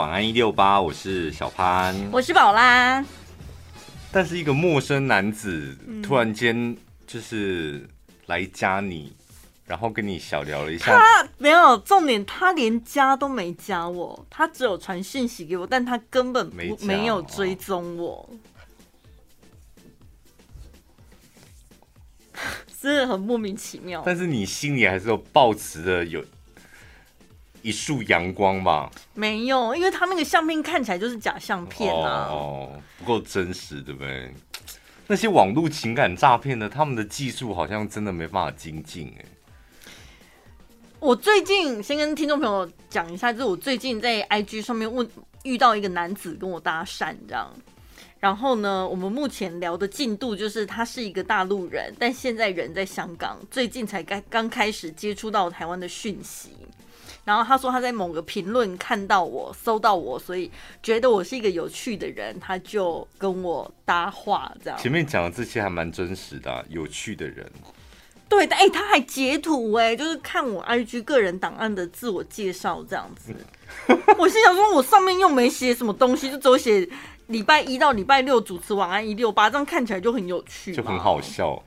晚安一六八，我是小潘，我是宝拉。但是一个陌生男子突然间就是来加你，嗯、然后跟你小聊了一下。他没有重点，他连加都没加我，他只有传讯息给我，但他根本没没有追踪我，真的很莫名其妙。但是你心里还是有抱持的有。一束阳光吧，没有，因为他那个相片看起来就是假相片啊，哦，不够真实，对不对？那些网络情感诈骗的，他们的技术好像真的没办法精进哎。我最近先跟听众朋友讲一下，就是我最近在 IG 上面问遇到一个男子跟我搭讪，这样，然后呢，我们目前聊的进度就是他是一个大陆人，但现在人在香港，最近才刚刚开始接触到台湾的讯息。然后他说他在某个评论看到我，搜到我，所以觉得我是一个有趣的人，他就跟我搭话这样。前面讲的这些还蛮真实的，啊，有趣的人。对的，哎，他还截图哎，就是看我 IG 个人档案的自我介绍这样子。我心想说，我上面又没写什么东西，就只有写礼拜一到礼拜六主持晚安一六八，这样看起来就很有趣，就很好笑。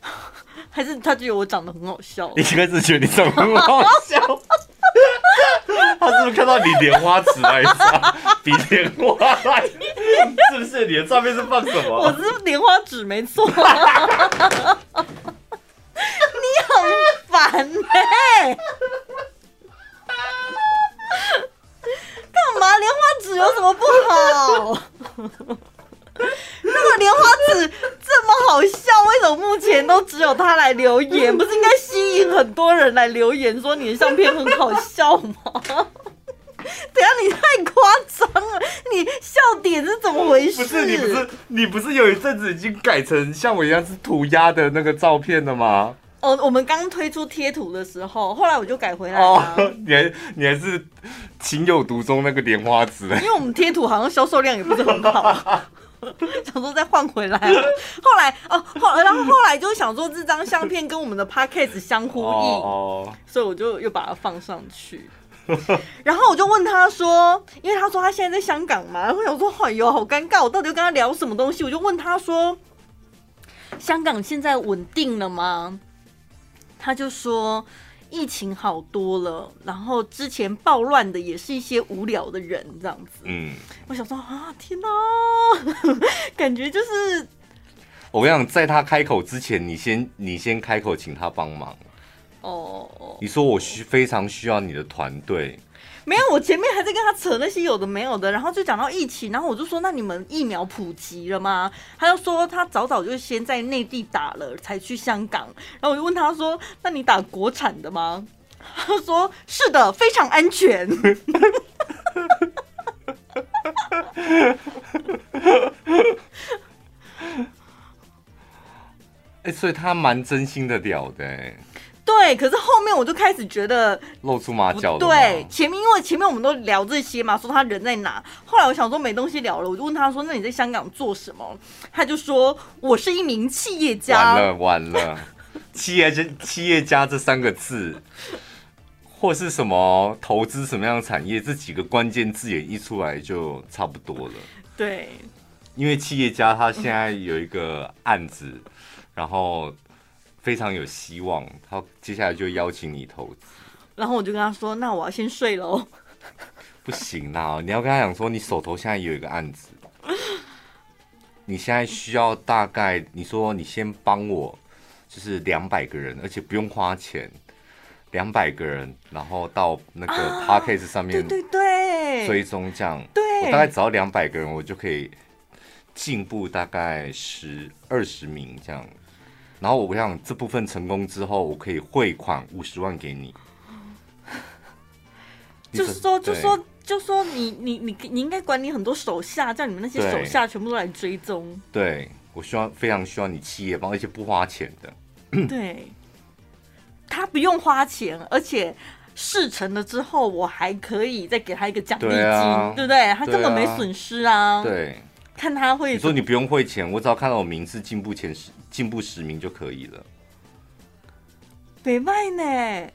还是他觉得我长得很好笑？你应该是觉得你长得很好笑。他是不是看到你莲花指来着？比莲花来，是不是？你的照片是放什么？我是莲花指，没错。你很烦哎！干嘛？莲花指有什么不好？那个莲花指这么好笑，为什么目前都只有他来留言？不是应言说你的相片很好笑吗？等下你太夸张了，你笑点是怎么回事？不是你不是你不是有一阵子已经改成像我一样是涂鸦的那个照片了吗？哦，我们刚推出贴图的时候，后来我就改回来了。哦，你还你还是情有独钟那个莲花指，因为我们贴图好像销售量也不是很好。想说再换回来，后来哦后，然后后来就想说这张相片跟我们的 podcast 相呼应，oh, oh. 所以我就又把它放上去。然后我就问他说，因为他说他现在在香港嘛，然后我想说，哎呦，好尴尬，我到底要跟他聊什么东西？我就问他说，香港现在稳定了吗？他就说。疫情好多了，然后之前暴乱的也是一些无聊的人这样子。嗯，我想说啊，天哪，感觉就是我跟你讲，在他开口之前，你先你先开口请他帮忙。哦，你说我需非常需要你的团队。没有，我前面还在跟他扯那些有的没有的，然后就讲到疫情，然后我就说，那你们疫苗普及了吗？他就说他早早就先在内地打了，才去香港。然后我就问他说，那你打国产的吗？他说是的，非常安全。哎，所以他蛮真心的屌的，对，可是后面我就开始觉得露出马脚。对，前面因为前面我们都聊这些嘛，说他人在哪。后来我想说没东西聊了，我就问他说：“那你在香港做什么？”他就说：“我是一名企业家。”完了完了，企业家企业家这三个字，或是什么投资什么样的产业，这几个关键字眼一出来就差不多了。对，因为企业家他现在有一个案子，嗯、然后。非常有希望，他接下来就邀请你投资，然后我就跟他说：“那我要先睡喽。”不行啦，你要跟他讲说，你手头现在有一个案子，你现在需要大概，你说你先帮我，就是两百个人，而且不用花钱，两百个人，然后到那个 Podcast 上面，对对对，追踪这样，对，我大概只要两百个人，我就可以进步大概十二十名这样。然后我想这部分成功之后，我可以汇款五十万给你。就是说，就说，就说你你你你应该管理很多手下，叫你们那些手下全部都来追踪。对，我希望非常需要你企业帮，而且不花钱的。对，他不用花钱，而且事成了之后，我还可以再给他一个奖励金，对，啊、对不对？他根本没损失啊。对，看他会。你说你不用汇钱，我只要看到我名字进步前十。进步十名就可以了。北卖呢？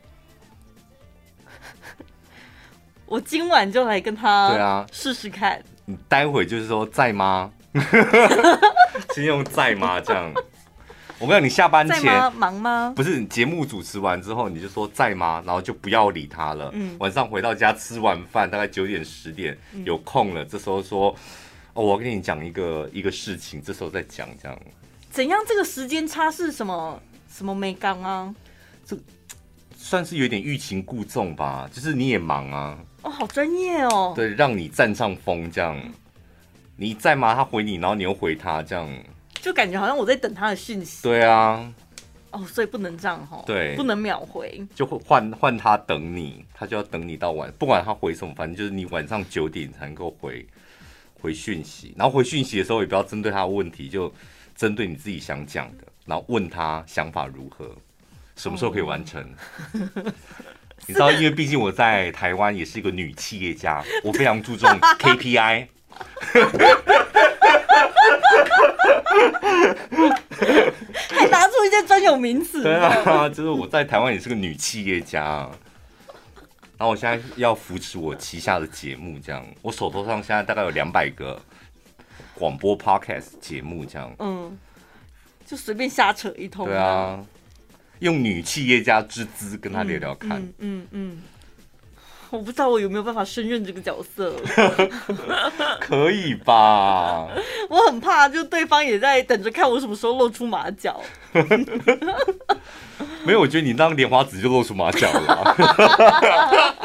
我今晚就来跟他对啊试试看。你待会就是说在吗？先用在吗？这样。我跟你讲，你下班前忙吗？不是，节目主持完之后你就说在吗？然后就不要理他了。嗯。晚上回到家吃完饭，大概九点十点有空了，这时候说哦，我跟你讲一个一个事情，这时候再讲这样。怎样？这个时间差是什么？什么没刚啊？这算是有点欲擒故纵吧？就是你也忙啊。哦，好专业哦。对，让你占上风这样。你在吗？他回你，然后你又回他，这样。就感觉好像我在等他的讯息。对啊。哦，所以不能这样哈。对。不能秒回。就会换换他等你，他就要等你到晚，不管他回什么，反正就是你晚上九点才能够回回讯息。然后回讯息的时候，也不要针对他的问题，就针对你自己想讲的，然后问他想法如何，什么时候可以完成。哦、你知道，因为毕竟我在台湾也是一个女企业家，我非常注重 KPI。还拿出一些专有名词。对啊，就是我在台湾也是个女企业家，然后我现在要扶持我旗下的节目，这样，我手头上现在大概有两百个广播 podcast 节目，这样，嗯，就随便瞎扯一通。对啊，用女企业家之姿跟他聊聊看，嗯嗯。嗯嗯我不知道我有没有办法胜任这个角色，可以吧？我很怕，就对方也在等着看我什么时候露出马脚。没有，我觉得你当莲花指就露出马脚了。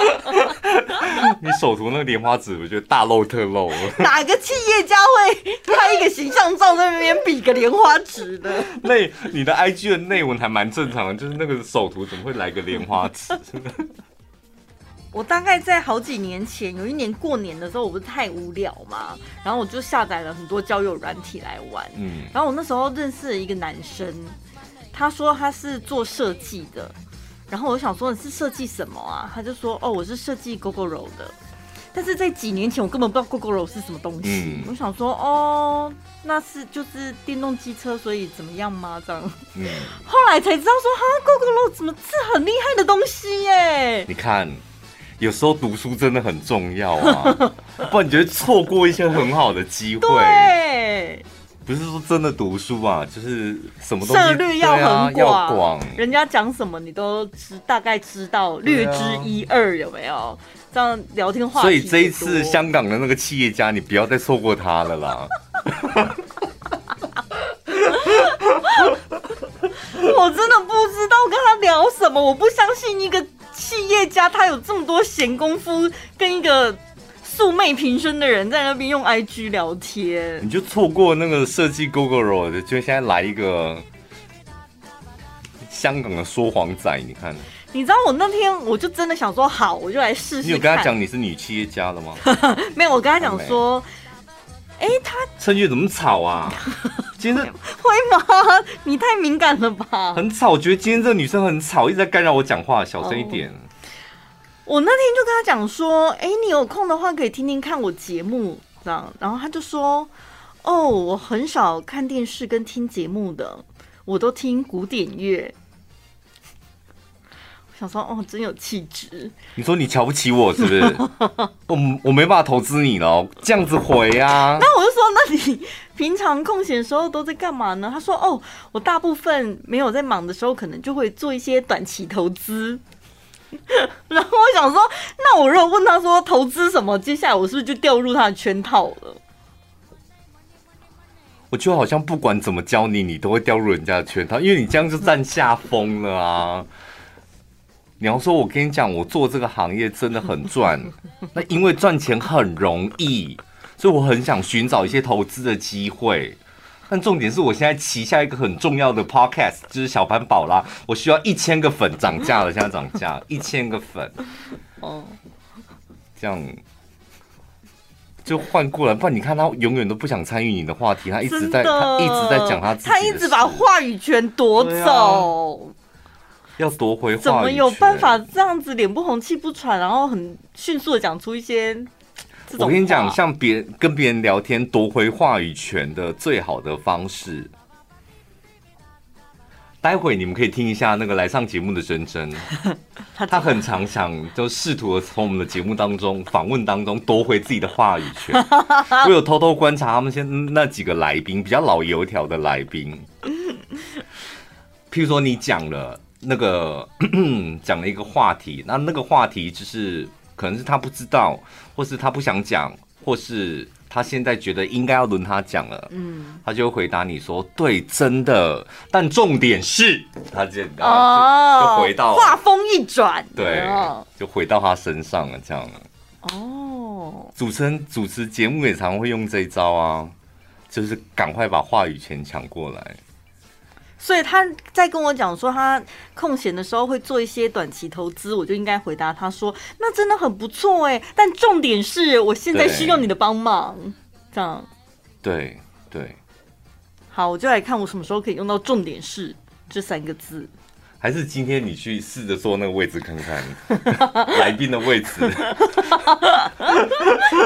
你手图那个莲花指，我觉得大露特露。哪个企业家会拍一个形象照在那边比个莲花指的？那你的 IG 的内文还蛮正常的，就是那个手图怎么会来个莲花指？我大概在好几年前，有一年过年的时候，我不是太无聊嘛，然后我就下载了很多交友软体来玩。嗯，然后我那时候认识了一个男生，他说他是做设计的，然后我想说你是设计什么啊？他就说哦，我是设计 Gogoro 的。但是在几年前，我根本不知道 Gogoro 是什么东西。嗯，我想说哦，那是就是电动机车，所以怎么样吗？这样。嗯，后来才知道说哈，Gogoro 怎么是很厉害的东西耶？你看。有时候读书真的很重要啊，不然你觉得错过一些很好的机会。对，不是说真的读书啊，就是什么东西涉略要很广，人家讲什么你都知，大概知道略知一二，有没有？这样聊天话题。所以这一次香港的那个企业家，你不要再错过他了啦。我真的不知道跟他聊什么，我不相信一个。企业家他有这么多闲工夫，跟一个素昧平生的人在那边用 IG 聊天，你就错过那个设计 Google r o 的，就现在来一个香港的说谎仔，你看。你知道我那天我就真的想说好，我就来试试。你有跟他讲你是女企业家了吗？没有，我跟他讲说。哎，他趁月怎么吵啊？今天这 会吗？你太敏感了吧？很吵，我觉得今天这个女生很吵，一直在干扰我讲话，小声一点。Oh. 我那天就跟他讲说，哎，你有空的话可以听听看我节目，这样。然后他就说，哦，我很少看电视跟听节目的，我都听古典乐。我想说哦，真有气质。你说你瞧不起我是不是？我我没办法投资你了，这样子回啊。那我就说，那你平常空闲的时候都在干嘛呢？他说哦，我大部分没有在忙的时候，可能就会做一些短期投资。然后我想说，那我如果问他说投资什么，接下来我是不是就掉入他的圈套了？我就好像不管怎么教你，你都会掉入人家的圈套，因为你这样就占下风了啊。你要说，我跟你讲，我做这个行业真的很赚，那因为赚钱很容易，所以我很想寻找一些投资的机会。但重点是我现在旗下一个很重要的 podcast 就是小潘宝拉，我需要一千个粉涨价了，现在涨价 一千个粉，哦，这样。就换过来，不然你看他永远都不想参与你的话题，他一直在他一直在讲他自己，他一直把话语权夺走。要夺回话，怎么有办法这样子脸不红气不喘，然后很迅速的讲出一些？我跟你讲，像别人跟别人聊天夺回话语权的最好的方式，待会你们可以听一下那个来上节目的珍珍，他很常想就试图从我们的节目当中访问当中夺回自己的话语权。我有偷偷观察他们先那几个来宾比较老油条的来宾，譬如说你讲了那个 讲了一个话题，那那个话题就是可能是他不知道，或是他不想讲，或是。他现在觉得应该要轮他讲了，嗯，他就回答你说：“对，真的。”但重点是，他就哦，就回到话锋一转，对，就回到他身上了，这样。哦，主持人主持节目也常会用这一招啊，就是赶快把话语权抢过来。所以他在跟我讲说，他空闲的时候会做一些短期投资，我就应该回答他说：“那真的很不错哎，但重点是我现在需要你的帮忙。”这样，对对。好，我就来看我什么时候可以用到“重点是”这三个字。还是今天你去试着坐那个位置看看，来宾的位置。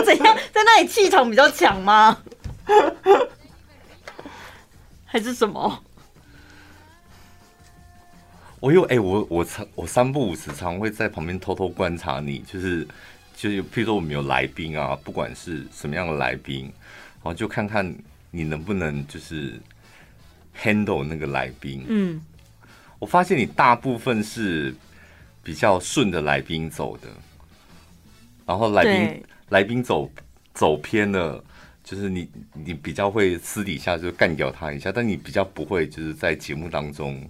怎样，在那里气场比较强吗？还是什么？我有哎、欸，我我常我三不五时常会在旁边偷偷观察你，就是就是，譬如说我们有来宾啊，不管是什么样的来宾，然后就看看你能不能就是 handle 那个来宾。嗯，我发现你大部分是比较顺着来宾走的，然后来宾来宾走走偏了，就是你你比较会私底下就干掉他一下，但你比较不会就是在节目当中。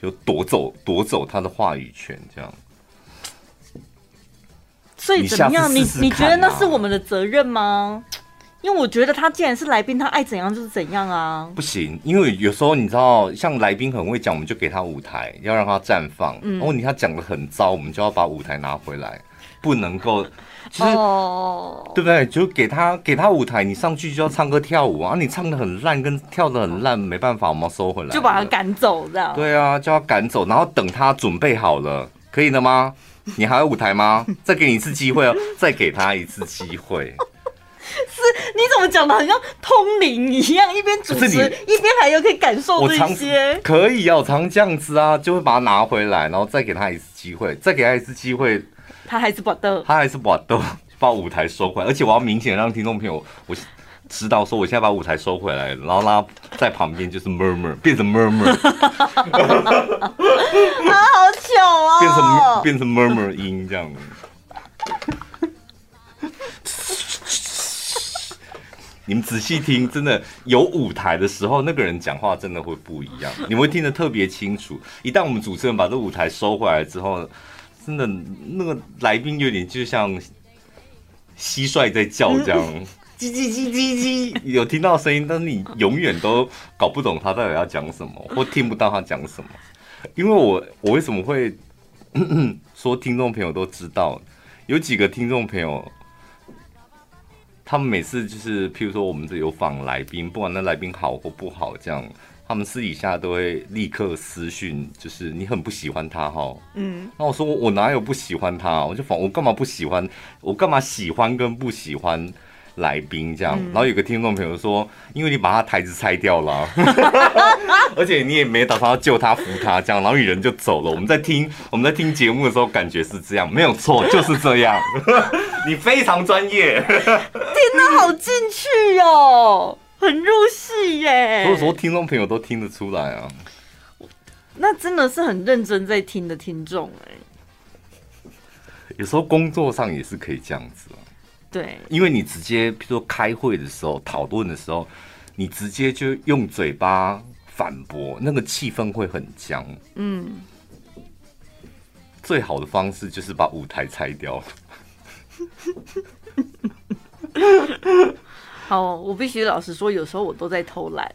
就夺走夺走他的话语权，这样。所以怎么样？你你觉得那是我们的责任吗？因为我觉得他既然是来宾，他爱怎样就是怎样啊。不行，因为有时候你知道，像来宾很会讲，我们就给他舞台，要让他绽放。嗯。哦，你他讲的很糟，我们就要把舞台拿回来，不能够。其实，oh. 对不对？就给他给他舞台，你上去就要唱歌跳舞啊！你唱的很烂，跟跳的很烂，没办法，我们收回来，就把他赶走，这样。对啊，就要赶走，然后等他准备好了，可以了吗？你还有舞台吗？再给你一次机会哦，再给他一次机会。是，你怎么讲的，好像通灵一样，一边主持一边还有可以感受这些。可以啊，我常这样子啊，就会把它拿回来，然后再给他一次机会，再给他一次机会。他还是不得，他还是不得，把舞台收回来，而且我要明显让听众朋友我知道说，我现在把舞台收回来，然后他在旁边就是 murmur，变成 murmur，啊，好巧哦，变成变成 murmur 音这样。你们仔细听，真的有舞台的时候，那个人讲话真的会不一样，你们会听得特别清楚。一旦我们主持人把这舞台收回来之后。真的，那个来宾有点就像蟋蟀在叫这样，叽叽叽叽叽，有听到声音，但是你永远都搞不懂他到底要讲什么，或听不到他讲什么。因为我我为什么会 说听众朋友都知道，有几个听众朋友，他们每次就是譬如说我们这有访来宾，不管那来宾好或不好，这样。他们私底下都会立刻私讯，就是你很不喜欢他哈。嗯，那我说我哪有不喜欢他？我就反我干嘛不喜欢？我干嘛喜欢跟不喜欢来宾这样？然后有个听众朋友说，因为你把他台子拆掉了，而且你也没打算要救他扶他这样，然后你人就走了。我们在听我们在听节目的时候，感觉是这样，没有错，就是这样。你非常专业，听得好进去哦。很入戏耶！所以说听众朋友都听得出来啊。那真的是很认真在听的听众哎。有时候工作上也是可以这样子啊。对，因为你直接，比如说开会的时候、讨论的时候，你直接就用嘴巴反驳，那个气氛会很僵。嗯。最好的方式就是把舞台拆掉。好，我必须老实说，有时候我都在偷懒。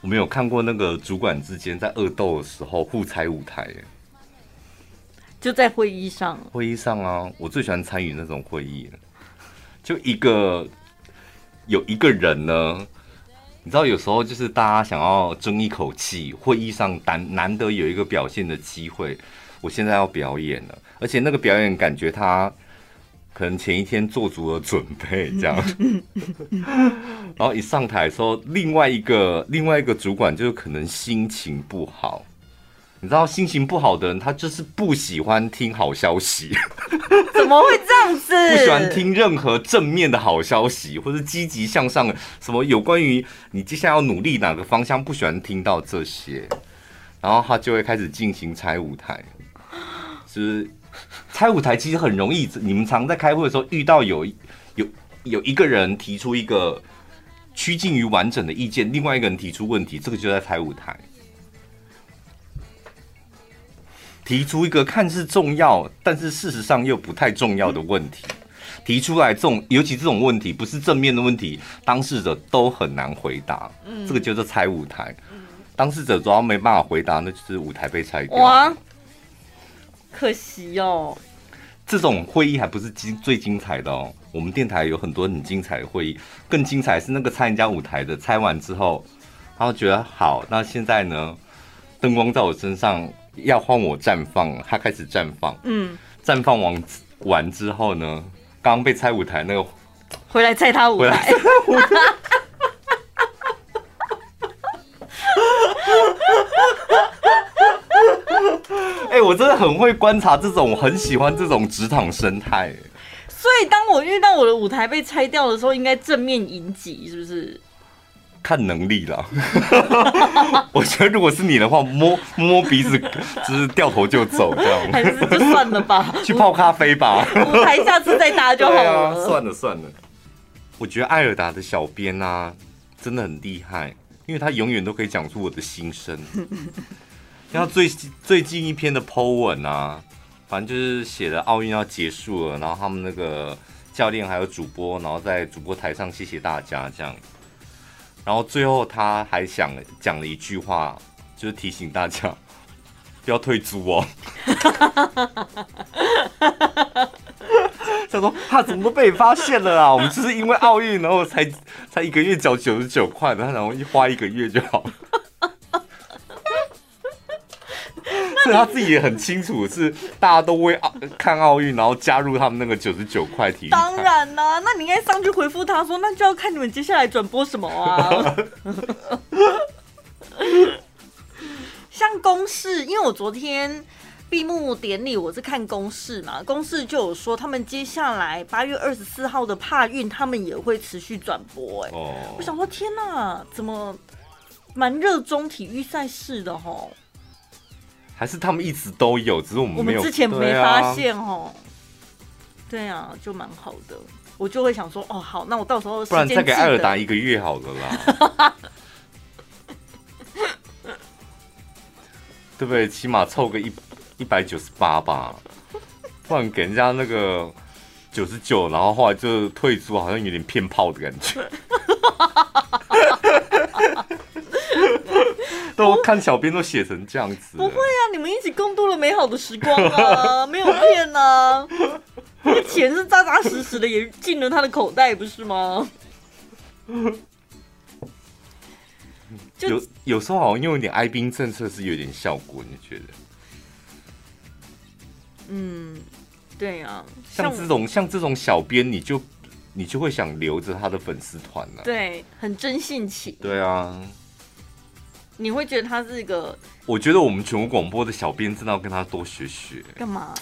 我没有看过那个主管之间在恶斗的时候互拆舞台，就在会议上。会议上啊，我最喜欢参与那种会议。就一个有一个人呢，你知道，有时候就是大家想要争一口气，会议上难难得有一个表现的机会。我现在要表演了，而且那个表演感觉他。可能前一天做足了准备，这样，然后一上台的时候，另外一个另外一个主管就是可能心情不好。你知道心情不好的人，他就是不喜欢听好消息。怎么会这样子？不喜欢听任何正面的好消息，或者积极向上的什么有关于你接下来要努力哪个方向，不喜欢听到这些，然后他就会开始进行拆舞台。就是 拆舞台其实很容易，你们常在开会的时候遇到有有有一个人提出一个趋近于完整的意见，另外一个人提出问题，这个就在拆舞台。提出一个看似重要，但是事实上又不太重要的问题，提出来这种，尤其这种问题不是正面的问题，当事者都很难回答。嗯，这个叫做拆舞台。当事者主要没办法回答，那就是舞台被拆掉。哇，可惜哦。这种会议还不是精最精彩的哦。我们电台有很多很精彩的会议，更精彩是那个拆人家舞台的，拆完之后，然后觉得好，那现在呢，灯光在我身上。要换我绽放，他开始绽放。嗯，绽放完完之后呢，刚刚被拆舞台那个回来拆他舞台。哎、欸，我真的很会观察这种，我很喜欢这种职场生态。所以，当我遇到我的舞台被拆掉的时候，应该正面迎击，是不是？看能力了，我觉得如果是你的话，摸摸鼻子，就是掉头就走这样，还是就算了吧，去泡咖啡吧。舞台下次再搭就好了。啊，算了算了。我觉得艾尔达的小编啊，真的很厉害，因为他永远都可以讲出我的心声。像最最近一篇的 po 文啊，反正就是写的奥运要结束了，然后他们那个教练还有主播，然后在主播台上谢谢大家这样。然后最后他还想讲了一句话，就是提醒大家 不要退租哦。他说他怎么都被你发现了啊？我们就是因为奥运，然后才才一个月缴九十九块，然后一花一个月就好了。所以他自己也很清楚，是大家都为奥看奥运，然后加入他们那个九十九块体育。当然啦、啊，那你应该上去回复他说，那就要看你们接下来转播什么啊。像公式，因为我昨天闭幕典礼我是看公式嘛，公式就有说他们接下来八月二十四号的帕运，他们也会持续转播、欸。哎，哦，我想说天哪，怎么蛮热衷体育赛事的吼？还是他们一直都有，只是我们没有。我们之前没发现哦。对啊，就蛮好的。我就会想说，哦，好，那我到时候不然再给艾尔达一个月好了啦。对不对？起码凑个一一百九十八吧，不然给人家那个九十九，然后后来就退出，好像有点骗炮的感觉。都看小编都写成这样子，不会啊！你们一起共度了美好的时光啊，没有骗啊！那个钱是扎扎实实的，也进了他的口袋，不是吗？有有时候好像用一点哀兵政策是有点效果，你觉得？嗯，对呀、啊。像这种像这种小编，你就你就会想留着他的粉丝团了。对，很真性情。对啊。你会觉得他是一个？我觉得我们全国广播的小编真的要跟他多学学。干嘛？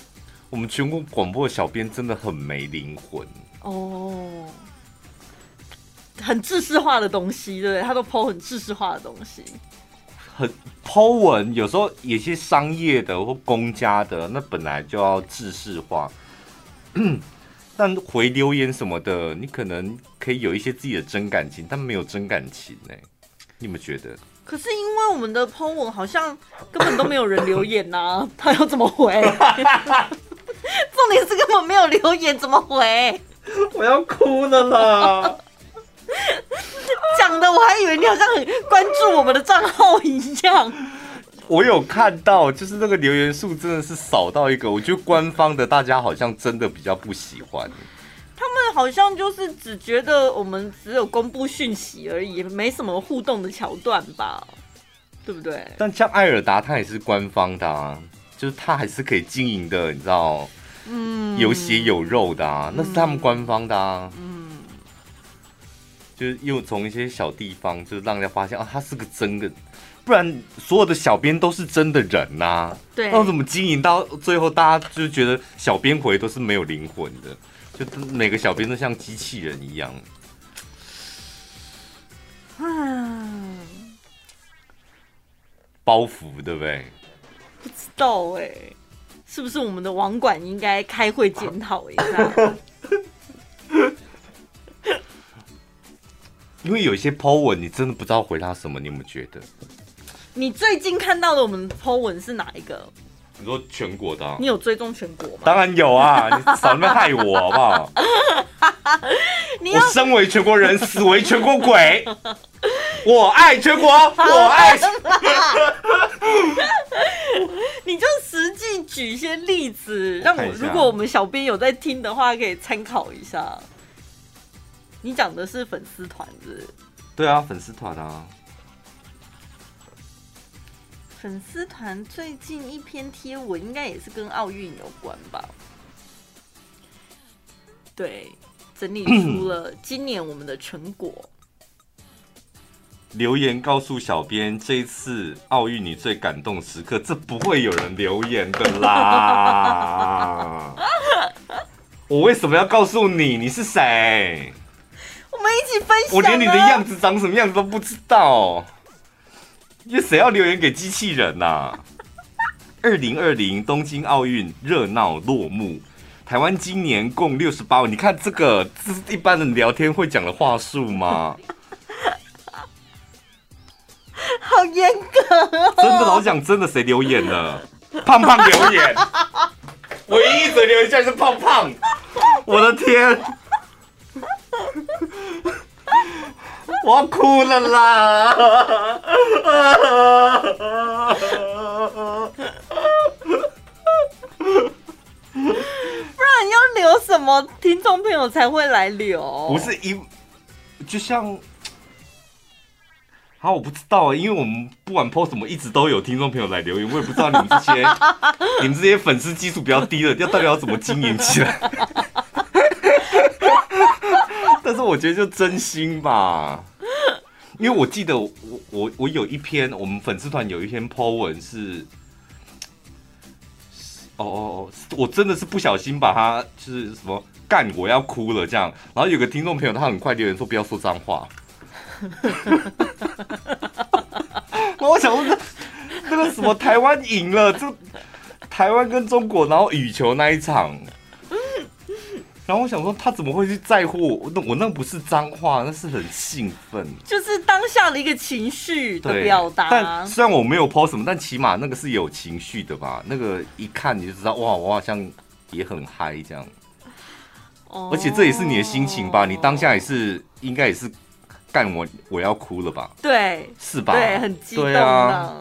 我们全国广播的小编真的很没灵魂哦，很制式化的东西，对不对？他都 po 很制式化的东西，很 po 文，有时候有些商业的或公家的，那本来就要制式化。但回留言什么的，你可能可以有一些自己的真感情，但没有真感情呢？你们觉得？可是因为我们的 po 文好像根本都没有人留言呐、啊，他要怎么回？重点是根本没有留言，怎么回？我要哭了啦！讲的我还以为你好像很关注我们的账号一样。我有看到，就是那个留言数真的是少到一个，我觉得官方的大家好像真的比较不喜欢。好像就是只觉得我们只有公布讯息而已，没什么互动的桥段吧，对不对？但像艾尔达，他也是官方的啊，就是他还是可以经营的，你知道？嗯，有血有肉的啊，那是他们官方的啊。嗯，就是又从一些小地方，就是让人家发现啊，他是个真的，不然所有的小编都是真的人呐、啊。对，那怎么经营到最后，大家就觉得小编回都是没有灵魂的，就每个小编都像机器人一样。嗯，包袱对不对？不知道哎、欸，是不是我们的网管应该开会检讨一下？因为有一些 po 文，你真的不知道回他什么，你有没有觉得？你最近看到的我们的 po 文是哪一个？你说全国的、啊？你有追踪全国吗？当然有啊！你少那么害我好不好？你我身为全国人，死为全国鬼。我爱全国，我爱。你就实际举一些例子，让我如果我们小编有在听的话，可以参考一下。你讲的是粉丝团子？对啊，粉丝团啊。粉丝团最近一篇贴文，应该也是跟奥运有关吧？对，整理出了今年我们的成果。留言告诉小编，这一次奥运你最感动时刻，这不会有人留言的啦。我为什么要告诉你？你是谁？我们一起分享。我连你的样子长什么样子都不知道。因为谁要留言给机器人呐、啊？二零二零东京奥运热闹落幕，台湾今年共六十八位。你看这个，这是一般人聊天会讲的话术吗？好严格、哦！真的，老讲真的，谁留言了？胖胖留言，唯一一则留言竟然是胖胖，我的天！我要哭了啦！不然要留什么听众朋友才会来留？不是一，就像，好，我不知道啊，因为我们不管 post 什么，一直都有听众朋友来留言，我也不知道你们这些 你们这些粉丝基数比较低的，要到底要怎么经营起来？但是我觉得就真心吧，因为我记得我我我有一篇我们粉丝团有一篇 po 文是，哦哦哦，我真的是不小心把他就是什么干我要哭了这样，然后有个听众朋友他很快留言说不要说脏话，我想问那个什么台湾赢了，就台湾跟中国然后羽球那一场。然后我想说，他怎么会去在乎我？那我那不是脏话，那是很兴奋，就是当下的一个情绪的表达。但虽然我没有 po 什么，但起码那个是有情绪的吧？那个一看你就知道，哇，我好像也很嗨这样。哦。而且这也是你的心情吧？你当下也是应该也是干我我要哭了吧？对，是吧？对，很激动的。对啊。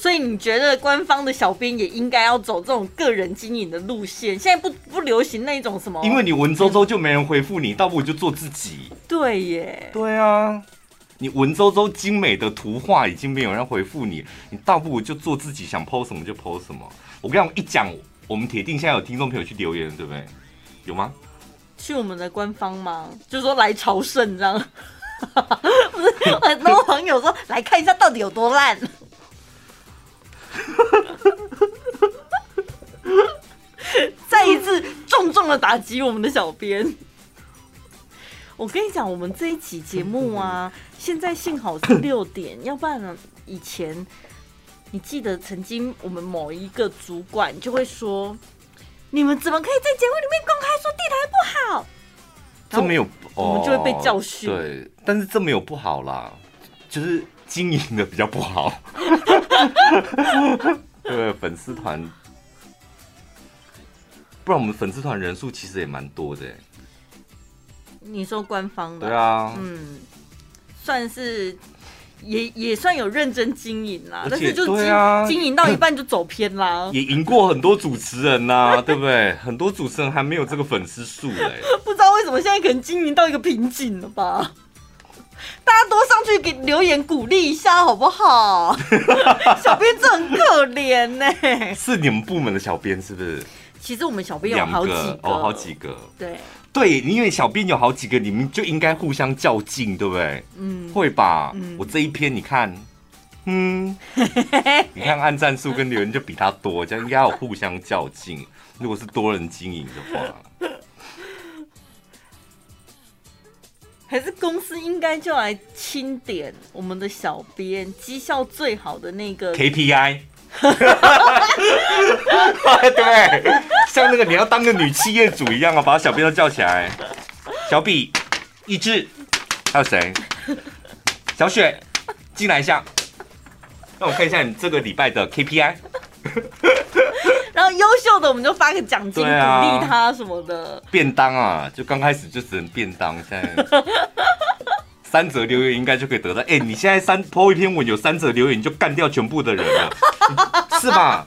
所以你觉得官方的小编也应该要走这种个人经营的路线？现在不不流行那种什么？因为你文绉绉就没人回复你，倒不如就做自己。对耶。对啊，你文绉绉精美的图画已经没有人回复你，你倒不如就做自己，想 po 什么就 po 什么。我跟你讲，一讲，我们铁定现在有听众朋友去留言，对不对？有吗？去我们的官方吗？就是说来朝圣这样？不是，很多网友说来看一下到底有多烂。再一次重重的打击我们的小编。我跟你讲，我们这一期节目啊，现在幸好是六点，要不然呢，以前你记得曾经我们某一个主管就会说：“你们怎么可以在节目里面公开说地台不好？”这没有，我们就会被教训。对，但是这没有不好啦，就是经营的比较不好。对，粉丝团，不然我们粉丝团人数其实也蛮多的。你说官方的？对啊，嗯，算是也也算有认真经营啦，但是就经、啊、经营到一半就走偏啦。也赢过很多主持人呐、啊，对不对？很多主持人还没有这个粉丝数嘞，不知道为什么现在可能经营到一个瓶颈了吧？大家多上去给留言鼓励一下好不好？小编这很可怜呢。是你们部门的小编是不是？其实我们小编有好几个，个哦，好几个。对对，因为小编有好几个，你们就应该互相较劲，对不对？嗯，会吧。嗯，我这一篇你看，嗯，你看按赞数跟留言就比他多，这样应该有互相较劲。如果是多人经营的话，还是公司应该就来清点我们的小编绩效最好的那个 KPI。对，像那个你要当个女企业主一样啊，把小编都叫起来。小比、一志，还有谁？小雪，进来一下。让我看一下你这个礼拜的 KPI。然后优秀的我们就发个奖金鼓励他什么的。便当啊，就刚开始就只能便当，现在 三折留言应该就可以得到。哎，你现在三 po 一篇文有三折留言，你就干掉全部的人了。是吧？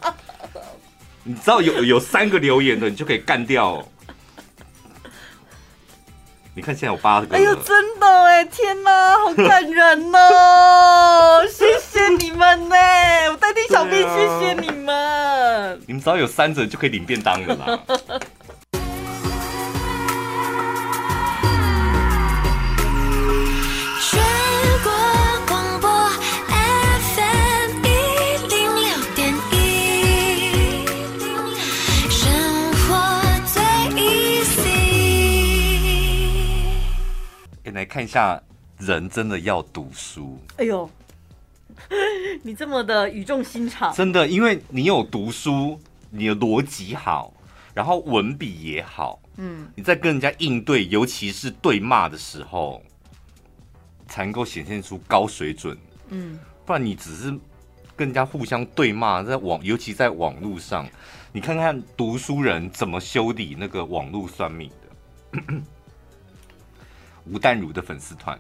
你知道有有三个留言的，你就可以干掉。你看现在有八个。哎呦，真的哎，天哪，好感人哦！谢谢只要有三者就可以领便当了啦。来看一下，人真的要读书。哎呦，你这么的语重心长，真的，因为你有读书，你的逻辑好，然后文笔也好，嗯，你在跟人家应对，尤其是对骂的时候，才能够显现出高水准。嗯，不然你只是跟人家互相对骂，在网，尤其在网络上，你看看读书人怎么修理那个网络算命的。吴淡如的粉丝团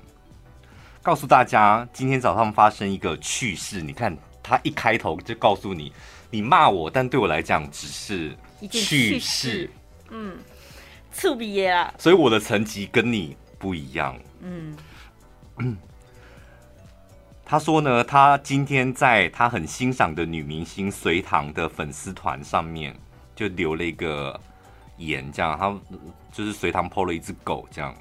告诉大家，今天早上发生一个趣事。你看，他一开头就告诉你，你骂我，但对我来讲只是趣事。嗯，粗鄙耶啊！所以我的层级跟你不一样。嗯嗯，他说呢，他今天在他很欣赏的女明星隋棠的粉丝团上面，就留了一个言，这样，他就是隋棠 PO 了一只狗，这样。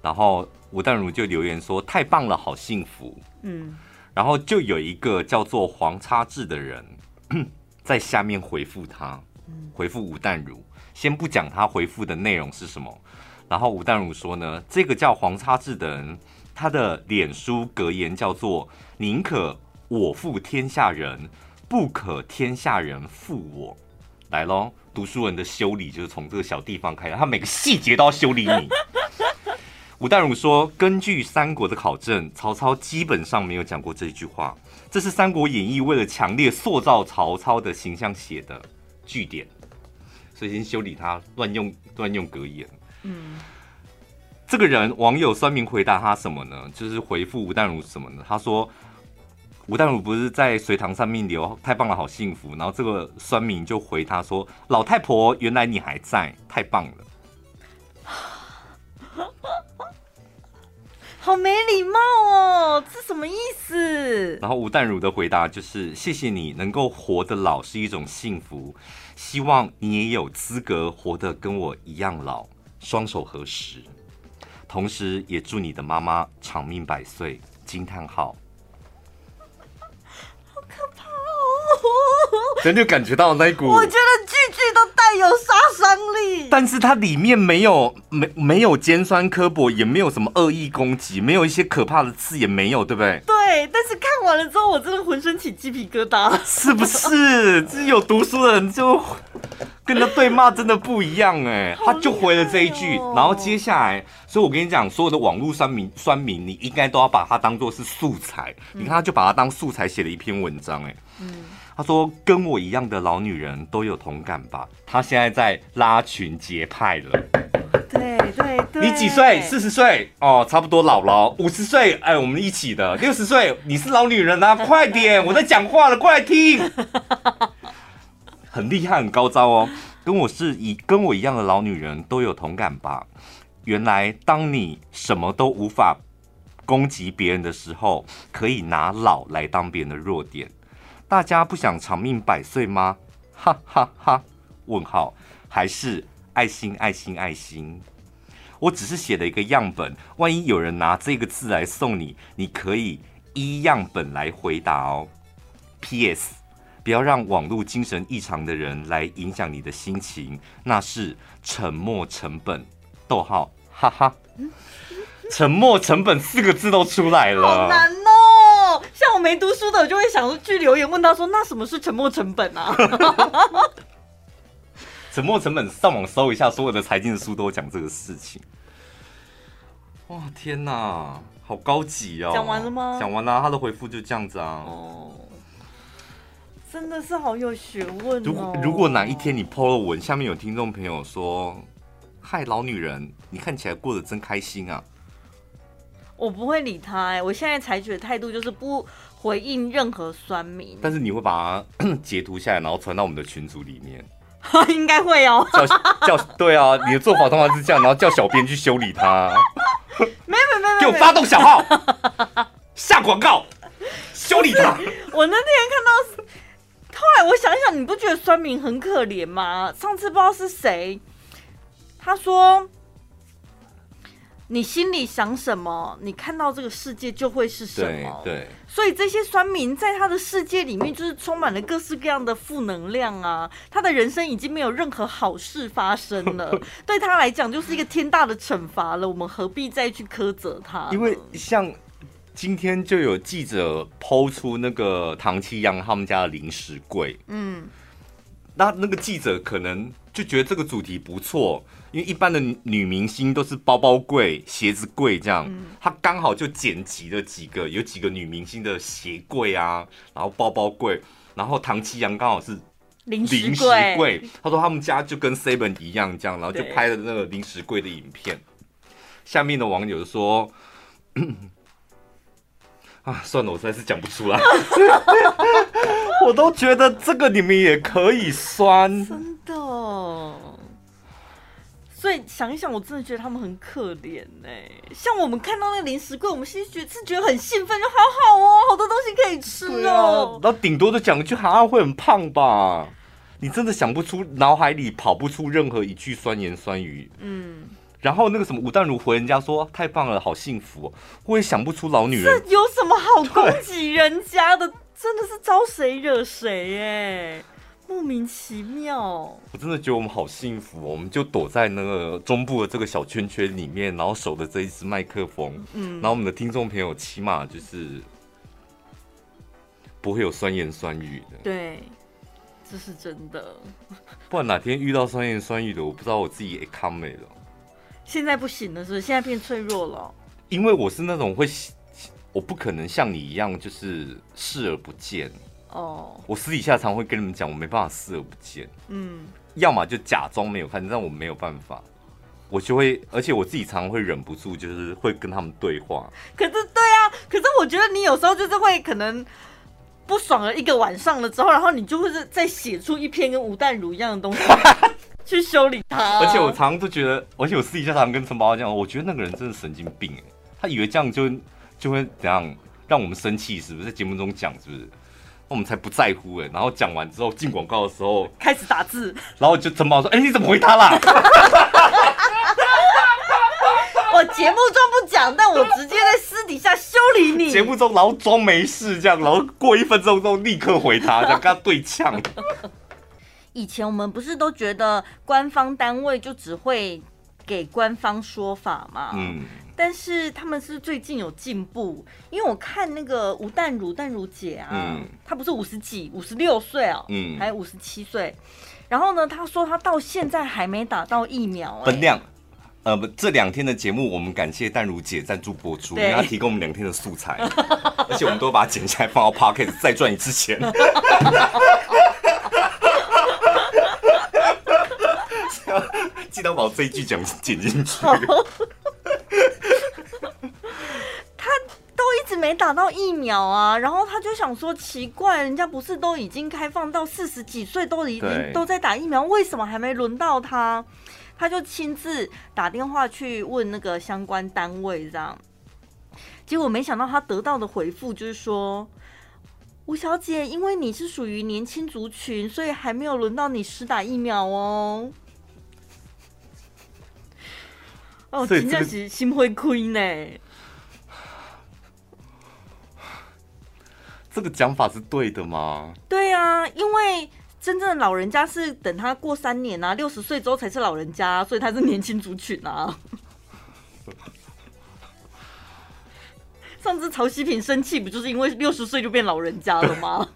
然后吴淡如就留言说：“太棒了，好幸福。”嗯，然后就有一个叫做黄叉志的人 在下面回复他，回复吴淡如。先不讲他回复的内容是什么，然后吴淡如说呢：“这个叫黄叉志的人，他的脸书格言叫做‘宁可我负天下人，不可天下人负我’。”来喽，读书人的修理就是从这个小地方开始，他每个细节都要修理你。吴淡如说：“根据三国的考证，曹操基本上没有讲过这句话。这是《三国演义》为了强烈塑造曹操的形象写的句点，所以先修理他乱用乱用格言。嗯，这个人网友酸民回答他什么呢？就是回复吴淡如什么呢？他说吴淡如不是在隋唐上面留太棒了，好幸福。然后这个酸民就回他说：老太婆，原来你还在，太棒了。”好没礼貌哦，这什么意思？然后吴淡如的回答就是：谢谢你能够活得老是一种幸福，希望你也有资格活得跟我一样老，双手合十，同时也祝你的妈妈长命百岁！惊叹号。好可怕哦真就感觉到那一股，我觉得句句都带有杀伤力。但是它里面没有没没有尖酸刻薄，也没有什么恶意攻击，没有一些可怕的字，也没有，对不对？对。但是看完了之后，我真的浑身起鸡皮疙瘩，是不是？这有读书的人就跟他对骂真的不一样哎，他就回了这一句，然后接下来，所以我跟你讲，所有的网络酸民酸民，你应该都要把它当做是素材。你看，他就把它当素材写了一篇文章哎，嗯。他说：“跟我一样的老女人都有同感吧？他现在在拉群结派了。对对对，你几岁？四十岁哦，差不多老了。五十岁，哎，我们一起的。六十岁，你是老女人啊，快点，我在讲话了，快来听。很厉害，很高招哦。跟我是一跟我一样的老女人都有同感吧？原来，当你什么都无法攻击别人的时候，可以拿老来当别人的弱点。”大家不想长命百岁吗？哈哈哈！问号，还是爱心爱心爱心？我只是写了一个样本，万一有人拿这个字来送你，你可以依样本来回答哦。P.S. 不要让网络精神异常的人来影响你的心情，那是沉默成本。逗号，哈哈，沉默成本四个字都出来了，哦。像我没读书的，我就会想去留言问他说：“那什么是沉没成本啊？” 沉没成本，上网搜一下，所有的财经的书都讲这个事情。哇，天哪，好高级哦！讲完了吗？讲完了，他的回复就这样子啊。哦，真的是好有学问哦。如果如果哪一天你 po 了文，下面有听众朋友说：“嗨，老女人，你看起来过得真开心啊。”我不会理他哎，我现在采取的态度就是不回应任何酸民。但是你会把它 截图下来，然后传到我们的群组里面。应该会哦。叫叫对啊，你的做法通常是这样，然后叫小编去修理他。没有没有没有，给我发动小号下广告，修理他。我那天看到，后来我想一想，你不觉得酸民很可怜吗？上次不知道是谁，他说。你心里想什么，你看到这个世界就会是什么。对，对，所以这些酸民在他的世界里面就是充满了各式各样的负能量啊！他的人生已经没有任何好事发生了，对他来讲就是一个天大的惩罚了。我们何必再去苛责他？因为像今天就有记者抛出那个唐七阳他们家的零食柜，嗯，那那个记者可能就觉得这个主题不错。因为一般的女明星都是包包柜、鞋子柜这样，她刚好就剪辑了几个，有几个女明星的鞋柜啊，然后包包柜，然后唐七阳刚好是零食柜，他说他们家就跟 Seven 一样这样，然后就拍了那个零食柜的影片。下面的网友说：“ 啊，算了，我实在是讲不出来，我都觉得这个你们也可以酸，真的。”所以想一想，我真的觉得他们很可怜呢。像我们看到那个零食柜，我们其实觉得是觉得很兴奋，就好好哦，好多东西可以吃哦。啊、然后顶多就讲一句，好像会很胖吧？你真的想不出，脑海里跑不出任何一句酸言酸语。嗯。然后那个什么吴淡如回人家说太棒了，好幸福哦。我也想不出老女人这有什么好攻击人家的，真的是招谁惹谁哎。莫名其妙，我真的觉得我们好幸福哦！我们就躲在那个中部的这个小圈圈里面，然后守着这一支麦克风，嗯，然后我们的听众朋友起码就是不会有酸言酸语的。对，这是真的。不然哪天遇到酸言酸语的，我不知道我自己也康没了。现在不行了，是不是？现在变脆弱了。因为我是那种会，我不可能像你一样，就是视而不见。哦，oh. 我私底下常会跟你们讲，我没办法视而不见。嗯，要么就假装没有看见，但我没有办法，我就会，而且我自己常常会忍不住，就是会跟他们对话。可是，对啊，可是我觉得你有时候就是会可能不爽了一个晚上了之后，然后你就会再写出一篇跟吴淡如一样的东西 去修理他。而且我常常都觉得，而且我私底下常常跟陈宝讲，我觉得那个人真的神经病哎，他以为这样就就会怎样让我们生气，是不是？在节目中讲，是不是？我们才不在乎哎，然后讲完之后进广告的时候开始打字，然后就陈宝说：“哎，你怎么回他啦？” 我节目中不讲，但我直接在私底下修理你。节目中，然后装没事这样，然后过一分钟之后立刻回他，这样跟他对呛。以前我们不是都觉得官方单位就只会给官方说法吗？嗯。但是他们是最近有进步，因为我看那个吴淡如淡如姐啊，嗯、她不是五十几五十六岁哦，嗯，还有五十七岁，然后呢，她说她到现在还没打到疫苗，欸。分量，呃，不，这两天的节目我们感谢淡如姐赞助播出，对因为她提供我们两天的素材，而且我们都把它剪下来放到 p o c k e t 再赚一次钱。记得把我这一句讲剪进去。没打到疫苗啊，然后他就想说奇怪，人家不是都已经开放到四十几岁都已经都在打疫苗，为什么还没轮到他？他就亲自打电话去问那个相关单位，这样，结果没想到他得到的回复就是说，吴小姐，因为你是属于年轻族群，所以还没有轮到你施打疫苗哦。哦，真的是心会亏呢。这个讲法是对的吗？对啊，因为真正的老人家是等他过三年啊，六十岁之后才是老人家，所以他是年轻族群啊。上次曹希平生气，不就是因为六十岁就变老人家了吗？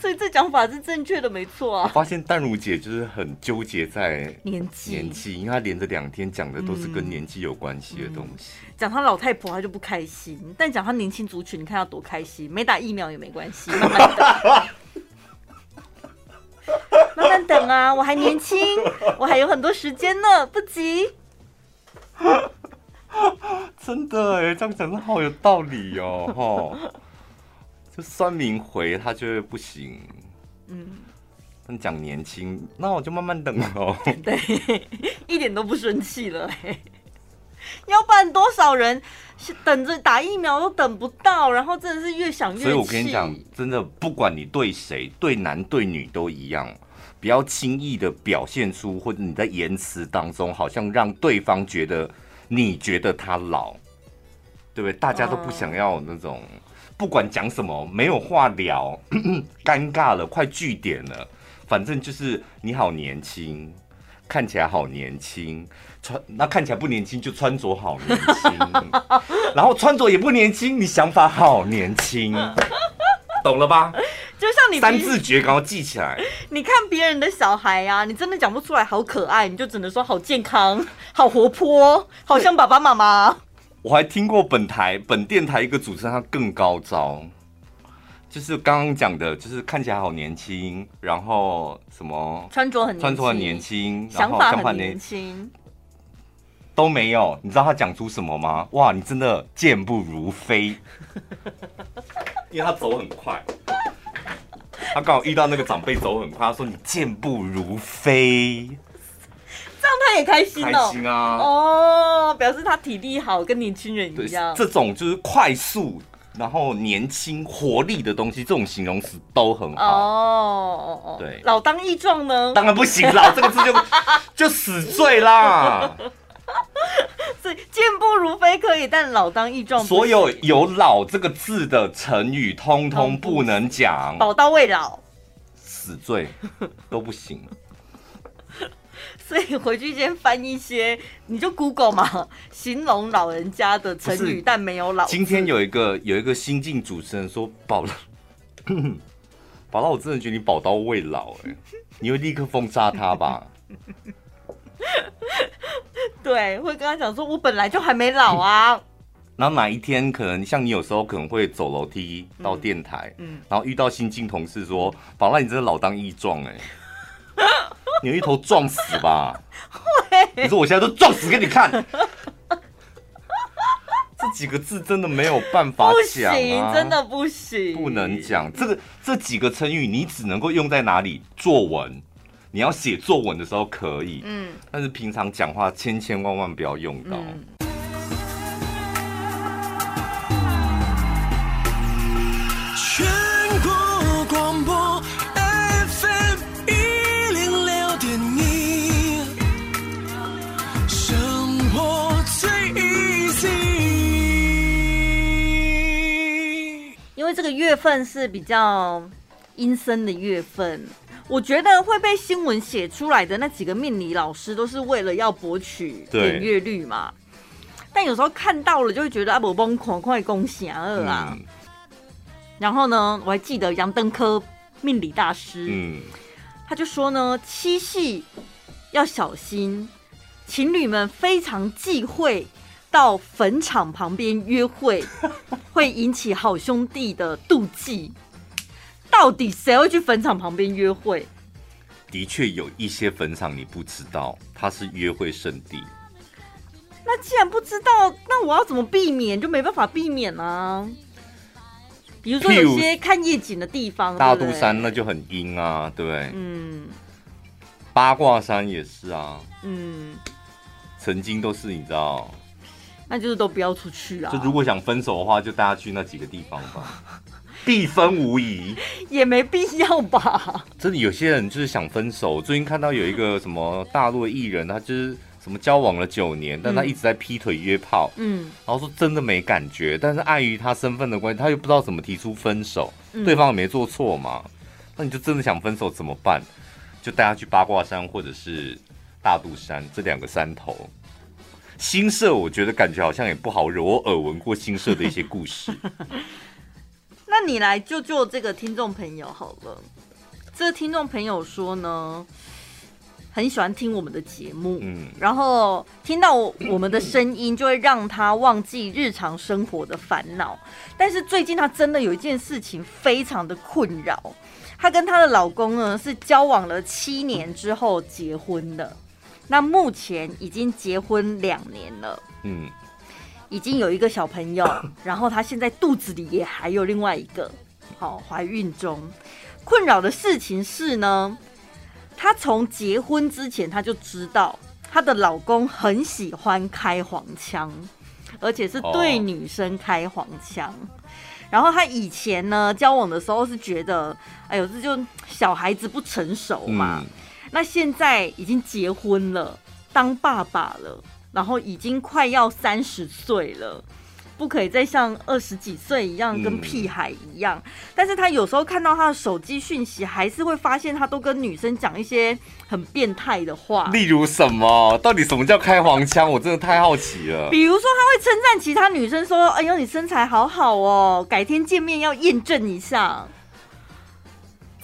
所以这讲法是正确的，没错啊。发现淡如姐就是很纠结在年纪，年纪，因为她连着两天讲的都是跟年纪有关系的东西。讲她、老太婆，她就不开心；但讲她年轻族群，你看她多开心。没打疫苗也没关系，慢慢等，慢慢等啊！我还年轻，我还有很多时间呢，不急。真的哎，这样讲的好有道理哦，哈。就酸民回他觉得不行，嗯，他讲年轻，那我就慢慢等哦。对，一点都不生气了，要不然多少人等着打疫苗都等不到，然后真的是越想越气。所以我跟你讲，真的不管你对谁，对男对女都一样，不要轻易的表现出或者你在言辞当中，好像让对方觉得你觉得他老，对不对？大家都不想要那种。不管讲什么，没有话聊，尴尬了，快句点了。反正就是你好年轻，看起来好年轻，穿那看起来不年轻就穿着好年轻，然后穿着也不年轻，你想法好年轻，懂了吧？就像你三字诀，赶快记起来。你看别人的小孩呀、啊，你真的讲不出来好可爱，你就只能说好健康、好活泼，好像爸爸妈妈。我还听过本台本电台一个主持人，他更高招，就是刚刚讲的，就是看起来好年轻，然后什么穿着很穿着很年轻，想法很年轻，都没有。你知道他讲出什么吗？哇，你真的健步如飞，因为他走很快，他刚好遇到那个长辈走很快，他说你健步如飞。他也开心哦，开心啊！哦，表示他体力好，跟年轻人一样。这种就是快速，然后年轻活力的东西，这种形容词都很好。哦哦对，老当益壮呢？当然不行，老 这个字就就死罪啦。所以健步如飞可以，但老当益壮，所有有“老”这个字的成语，通通不能讲。宝刀未老，死罪都不行。所以回去先翻一些，你就 Google 嘛，形容老人家的成语，但没有老。今天有一个有一个新晋主持人说宝了，宝到 我真的觉得你宝刀未老哎，你会立刻封杀他吧？对，会跟他讲说，我本来就还没老啊。然后哪一天可能像你有时候可能会走楼梯到电台，嗯，嗯然后遇到新进同事说，宝拉你真的老当益壮哎。你有一头撞死吧！会你说我现在都撞死给你看，这几个字真的没有办法讲啊，不行，真的不行，不能讲。这个这几个成语你只能够用在哪里？作文，你要写作文的时候可以，嗯，但是平常讲话千千万万不要用到。嗯这个月份是比较阴森的月份，我觉得会被新闻写出来的那几个命理老师，都是为了要博取点阅率嘛。但有时候看到了，就会觉得啊，我崩狂快恭喜啊！嗯、然后呢，我还记得杨登科命理大师，嗯、他就说呢，七夕要小心，情侣们非常忌讳。到坟场旁边约会 会引起好兄弟的妒忌。到底谁会去坟场旁边约会？的确有一些坟场你不知道它是约会圣地。那既然不知道，那我要怎么避免？就没办法避免啊。比如说有些看夜景的地方，大肚山那就很阴啊，对不对？嗯。八卦山也是啊。嗯。曾经都是你知道。那就是都不要出去啊。就如果想分手的话，就大家去那几个地方吧，必分无疑。也没必要吧？真的有些人就是想分手。最近看到有一个什么大陆的艺人，他就是什么交往了九年，但他一直在劈腿约炮，嗯，然后说真的没感觉，但是碍于他身份的关系，他又不知道怎么提出分手，嗯、对方也没做错嘛，那你就真的想分手怎么办？就带他去八卦山或者是大肚山这两个山头。新社我觉得感觉好像也不好惹，我耳闻过新社的一些故事。那你来救救这个听众朋友好了。这个听众朋友说呢，很喜欢听我们的节目，嗯，然后听到我们的声音就会让他忘记日常生活的烦恼。但是最近他真的有一件事情非常的困扰，她跟她的老公呢是交往了七年之后结婚的。那目前已经结婚两年了，嗯，已经有一个小朋友，然后她现在肚子里也还有另外一个，好，怀孕中。困扰的事情是呢，她从结婚之前她就知道她的老公很喜欢开黄腔，而且是对女生开黄腔。然后她以前呢交往的时候是觉得，哎呦，这就小孩子不成熟嘛。那现在已经结婚了，当爸爸了，然后已经快要三十岁了，不可以再像二十几岁一样跟屁孩一样。嗯、但是他有时候看到他的手机讯息，还是会发现他都跟女生讲一些很变态的话。例如什么？到底什么叫开黄腔？我真的太好奇了。比如说，他会称赞其他女生说：“哎呦，你身材好好哦，改天见面要验证一下。”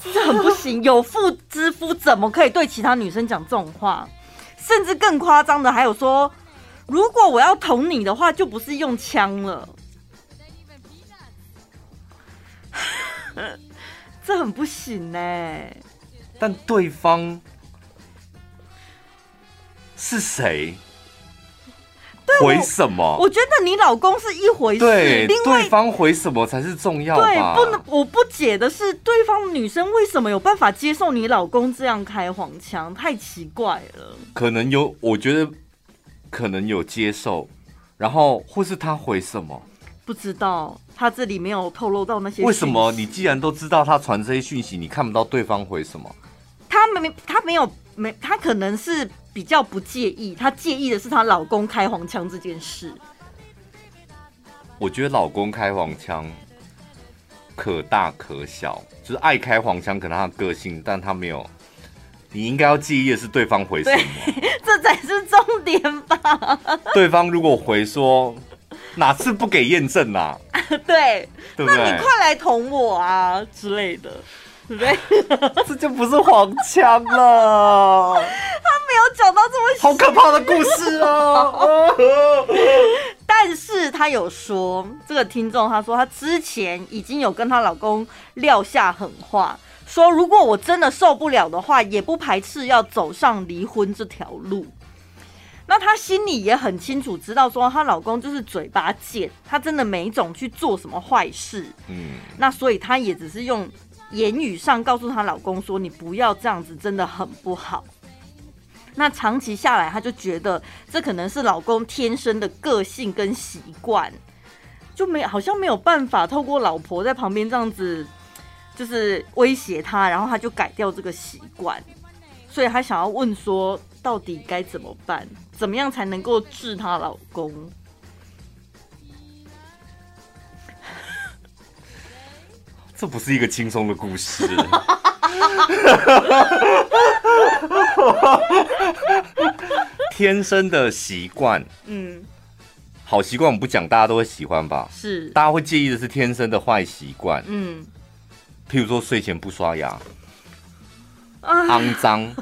这很不行，有妇之夫怎么可以对其他女生讲这种话？甚至更夸张的还有说，如果我要捅你的话，就不是用枪了。这很不行呢。但对方是谁？回什么我？觉得你老公是一回事，对，对方回什么才是重要的。对，不能，我不解的是，对方女生为什么有办法接受你老公这样开黄腔？太奇怪了。可能有，我觉得可能有接受，然后或是他回什么？不知道，他这里没有透露到那些。为什么你既然都知道他传这些讯息，你看不到对方回什么？他没，他没有，没，他可能是。比较不介意，她介意的是她老公开黄腔这件事。我觉得老公开黄腔可大可小，就是爱开黄腔，可能他的个性，但他没有。你应该要介意的是对方回什么，这才是重点吧？对方如果回说哪次不给验证啊？对，对对，那你快来捅我啊之类的。对？这就不是黄腔了。他没有讲到这么好可怕的故事哦。但是他有说，这个听众他说他之前已经有跟她老公撂下狠话，说如果我真的受不了的话，也不排斥要走上离婚这条路。那她心里也很清楚，知道说她老公就是嘴巴贱，他真的没种去做什么坏事。嗯，那所以她也只是用。言语上告诉她老公说：“你不要这样子，真的很不好。”那长期下来，她就觉得这可能是老公天生的个性跟习惯，就没好像没有办法透过老婆在旁边这样子，就是威胁她，然后她就改掉这个习惯。所以她想要问说，到底该怎么办？怎么样才能够治她老公？这不是一个轻松的故事。天生的习惯，嗯，好习惯我们不讲，大家都会喜欢吧？是，大家会介意的是天生的坏习惯，嗯，譬如说睡前不刷牙，肮脏，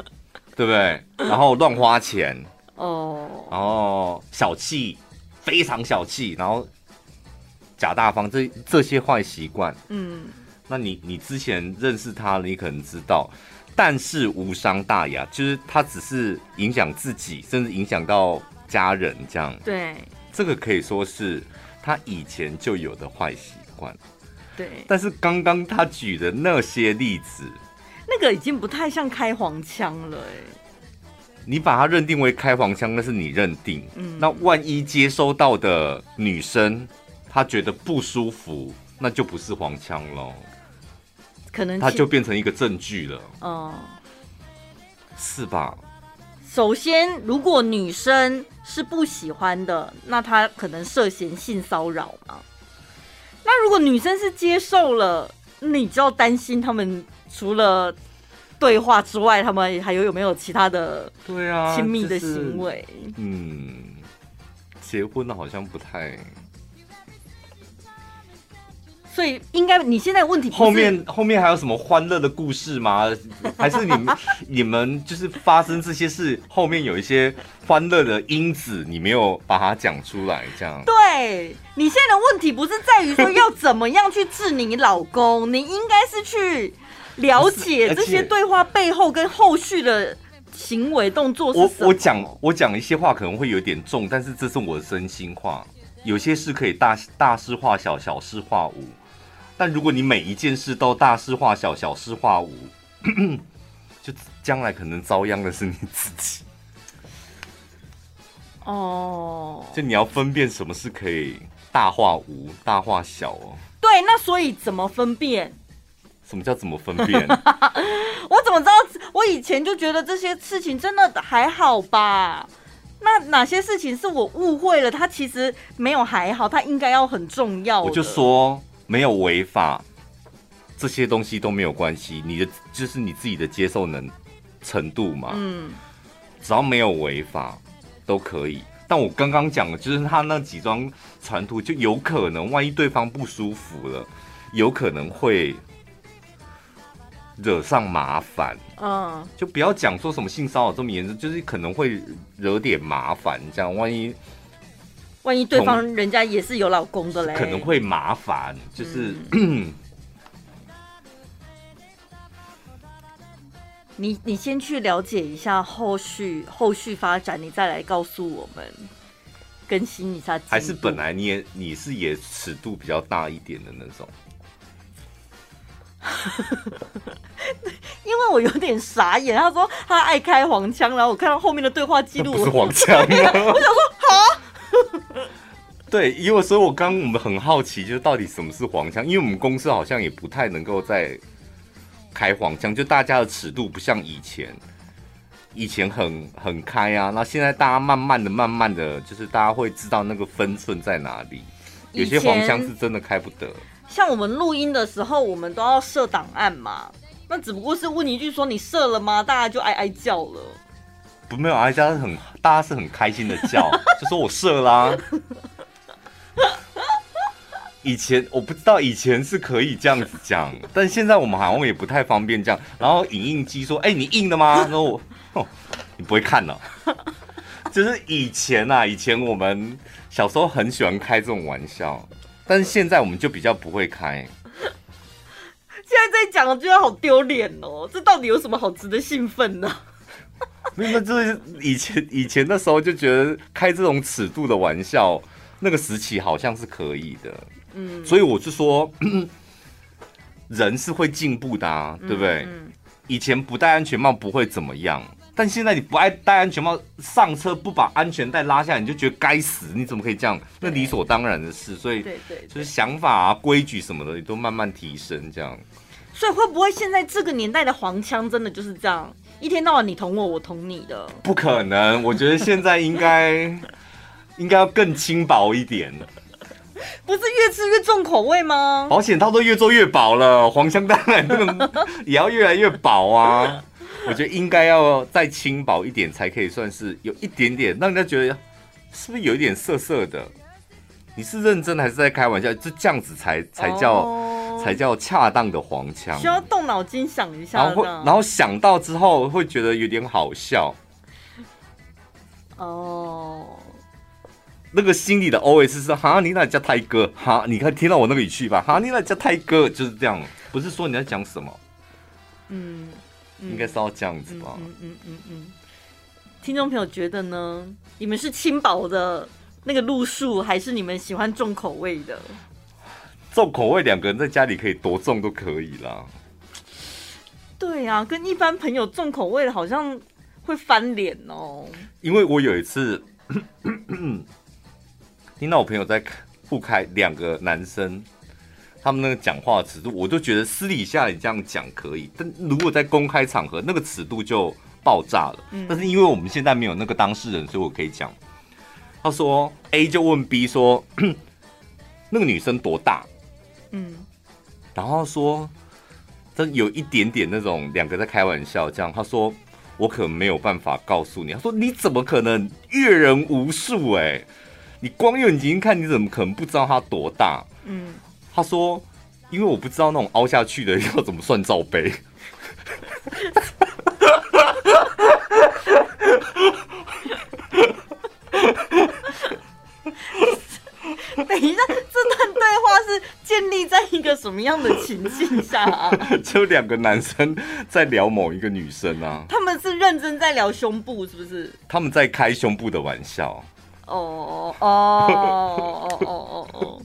对不对？然后乱花钱，哦，然后小气，非常小气，然后。假大方，这这些坏习惯，嗯，那你你之前认识他，你可能知道，但是无伤大雅，就是他只是影响自己，甚至影响到家人这样。对，这个可以说是他以前就有的坏习惯。对，但是刚刚他举的那些例子，那个已经不太像开黄腔了，哎。你把它认定为开黄腔，那是你认定。嗯，那万一接收到的女生她觉得不舒服，那就不是黄腔了，可能他就变成一个证据了。嗯，是吧？首先，如果女生是不喜欢的，那她可能涉嫌性骚扰嘛。那如果女生是接受了，你就要担心他们除了。对话之外，他们还有有没有其他的对啊亲密的行为？嗯，结婚的好像不太。所以应该你现在问题后面后面还有什么欢乐的故事吗？还是你们你们就是发生这些事后面有一些欢乐的因子，你没有把它讲出来？这样对你现在的问题不是在于说要怎么样去治你老公，你应该是去。了解这些对话背后跟后续的行为动作是？我我讲我讲一些话可能会有点重，但是这是我的真心话。有些事可以大大事化小，小事化无。但如果你每一件事都大事化小，小事化无，就将来可能遭殃的是你自己。哦，就你要分辨什么是可以大化无，大化小哦。对，那所以怎么分辨？什么叫怎么分辨？我怎么知道？我以前就觉得这些事情真的还好吧？那哪些事情是我误会了？他其实没有还好，他应该要很重要。我就说没有违法，这些东西都没有关系。你的就是你自己的接受能程度嘛。嗯，只要没有违法都可以。但我刚刚讲的就是他那几张传图，就有可能万一对方不舒服了，有可能会。惹上麻烦，嗯，就不要讲说什么性骚扰这么严重，就是可能会惹点麻烦，这样万一，万一对方人家也是有老公的嘞，可能会麻烦，就是，嗯、你你先去了解一下后续后续发展，你再来告诉我们，更新一下。还是本来你也你是也尺度比较大一点的那种。因为我有点傻眼，他说他爱开黄腔，然后我看到后面的对话记录，不是黄腔啊！我想说，好，对，因为所以，我刚我们很好奇，就是到底什么是黄腔？因为我们公司好像也不太能够再开黄腔，就大家的尺度不像以前，以前很很开啊，那现在大家慢慢的、慢慢的就是大家会知道那个分寸在哪里，有些黄腔是真的开不得。像我们录音的时候，我们都要设档案嘛。那只不过是问一句说，你设了吗？大家就哀哀叫了。不，没有哀叫，是很大家是很开心的叫，就说我设啦。以前我不知道，以前是可以这样子讲，但现在我们好像也不太方便这样。然后影印机说：“哎、欸，你印的吗？”然后我，哦，你不会看呢。就是以前啊，以前我们小时候很喜欢开这种玩笑。但是现在我们就比较不会开。现在在讲，我觉得好丢脸哦！这到底有什么好值得兴奋呢？没有，就是以前以前的时候就觉得开这种尺度的玩笑，那个时期好像是可以的。嗯，所以我是说，人是会进步的啊，对不对？嗯，以前不戴安全帽不会怎么样。但现在你不爱戴安全帽上车，不把安全带拉下来，你就觉得该死！你怎么可以这样？那理所当然的事。所以，对对，就是想法啊、规矩什么的，你都慢慢提升这样。所以会不会现在这个年代的黄腔真的就是这样？一天到晚你捅我，我捅你的？不可能！我觉得现在应该应该要更轻薄一点。不是越吃越重口味吗？保险套都越做越薄了，黄腔当然也要越来越薄啊。我觉得应该要再轻薄一点，才可以算是有一点点让人家觉得是不是有一点涩涩的？你是认真的还是在开玩笑？就这样子才才叫、oh, 才叫恰当的黄腔，需要动脑筋想一下，然后会然后想到之后会觉得有点好笑。哦，oh. 那个心里的 OS 是哈，你那叫泰哥哈，你看听到我那个语气吧，哈，你那叫泰哥就是这样，不是说你在讲什么？嗯。应该是要这样子吧。嗯嗯嗯嗯。听众朋友觉得呢？你们是轻薄的那个路数，还是你们喜欢重口味的？重口味，两个人在家里可以多重都可以啦。对啊，跟一般朋友重口味的，好像会翻脸哦。因为我有一次 听到我朋友在互开两个男生，他们那个讲话的尺度，我就觉得私底下你这样讲可以，但如果在公开场合，那个尺度就爆炸了。嗯、但是因为我们现在没有那个当事人，所以我可以讲。他说 A 就问 B 说，那个女生多大？嗯，然后说，这有一点点那种两个在开玩笑这样。他说我可没有办法告诉你。他说你怎么可能阅人无数？哎，你光用眼睛看，你怎么可能不知道它多大？嗯，他说因为我不知道那种凹下去的要怎么算罩杯。等一下，这段对话是建立在一个什么样的情境下啊？就两个男生在聊某一个女生啊。他们是认真在聊胸部，是不是？他们在开胸部的玩笑。哦哦哦哦哦哦！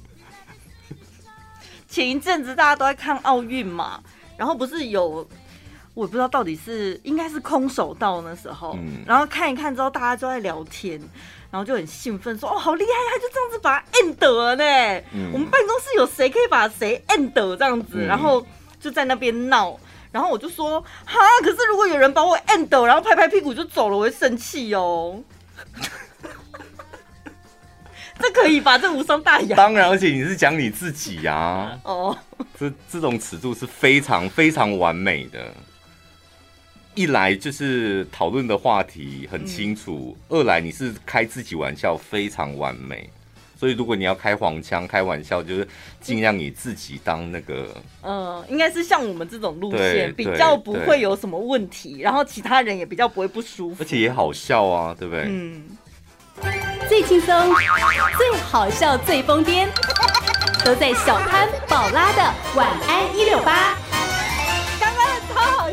前一阵子大家都在看奥运嘛，然后不是有，我不知道到底是应该是空手道那时候，嗯、然后看一看之后，大家就在聊天。然后就很兴奋，说：“哦，好厉害，他就这样子把他 end 了呢。嗯、我们办公室有谁可以把谁 end 这样子？嗯、然后就在那边闹。然后我就说：哈，可是如果有人把我 end，然后拍拍屁股就走了，我会生气哦。这可以吧？这无伤大雅。当然，而且你是讲你自己呀、啊。哦，这这种尺度是非常非常完美的。”一来就是讨论的话题很清楚，嗯、二来你是开自己玩笑非常完美，所以如果你要开黄腔开玩笑，就是尽量以自己当那个，嗯，应该是像我们这种路线比较不会有什么问题，然后其他人也比较不会不舒服，而且也好笑啊，对不对？嗯，最轻松最好笑最疯癫 都在小潘宝拉的晚安一六八。刚刚超好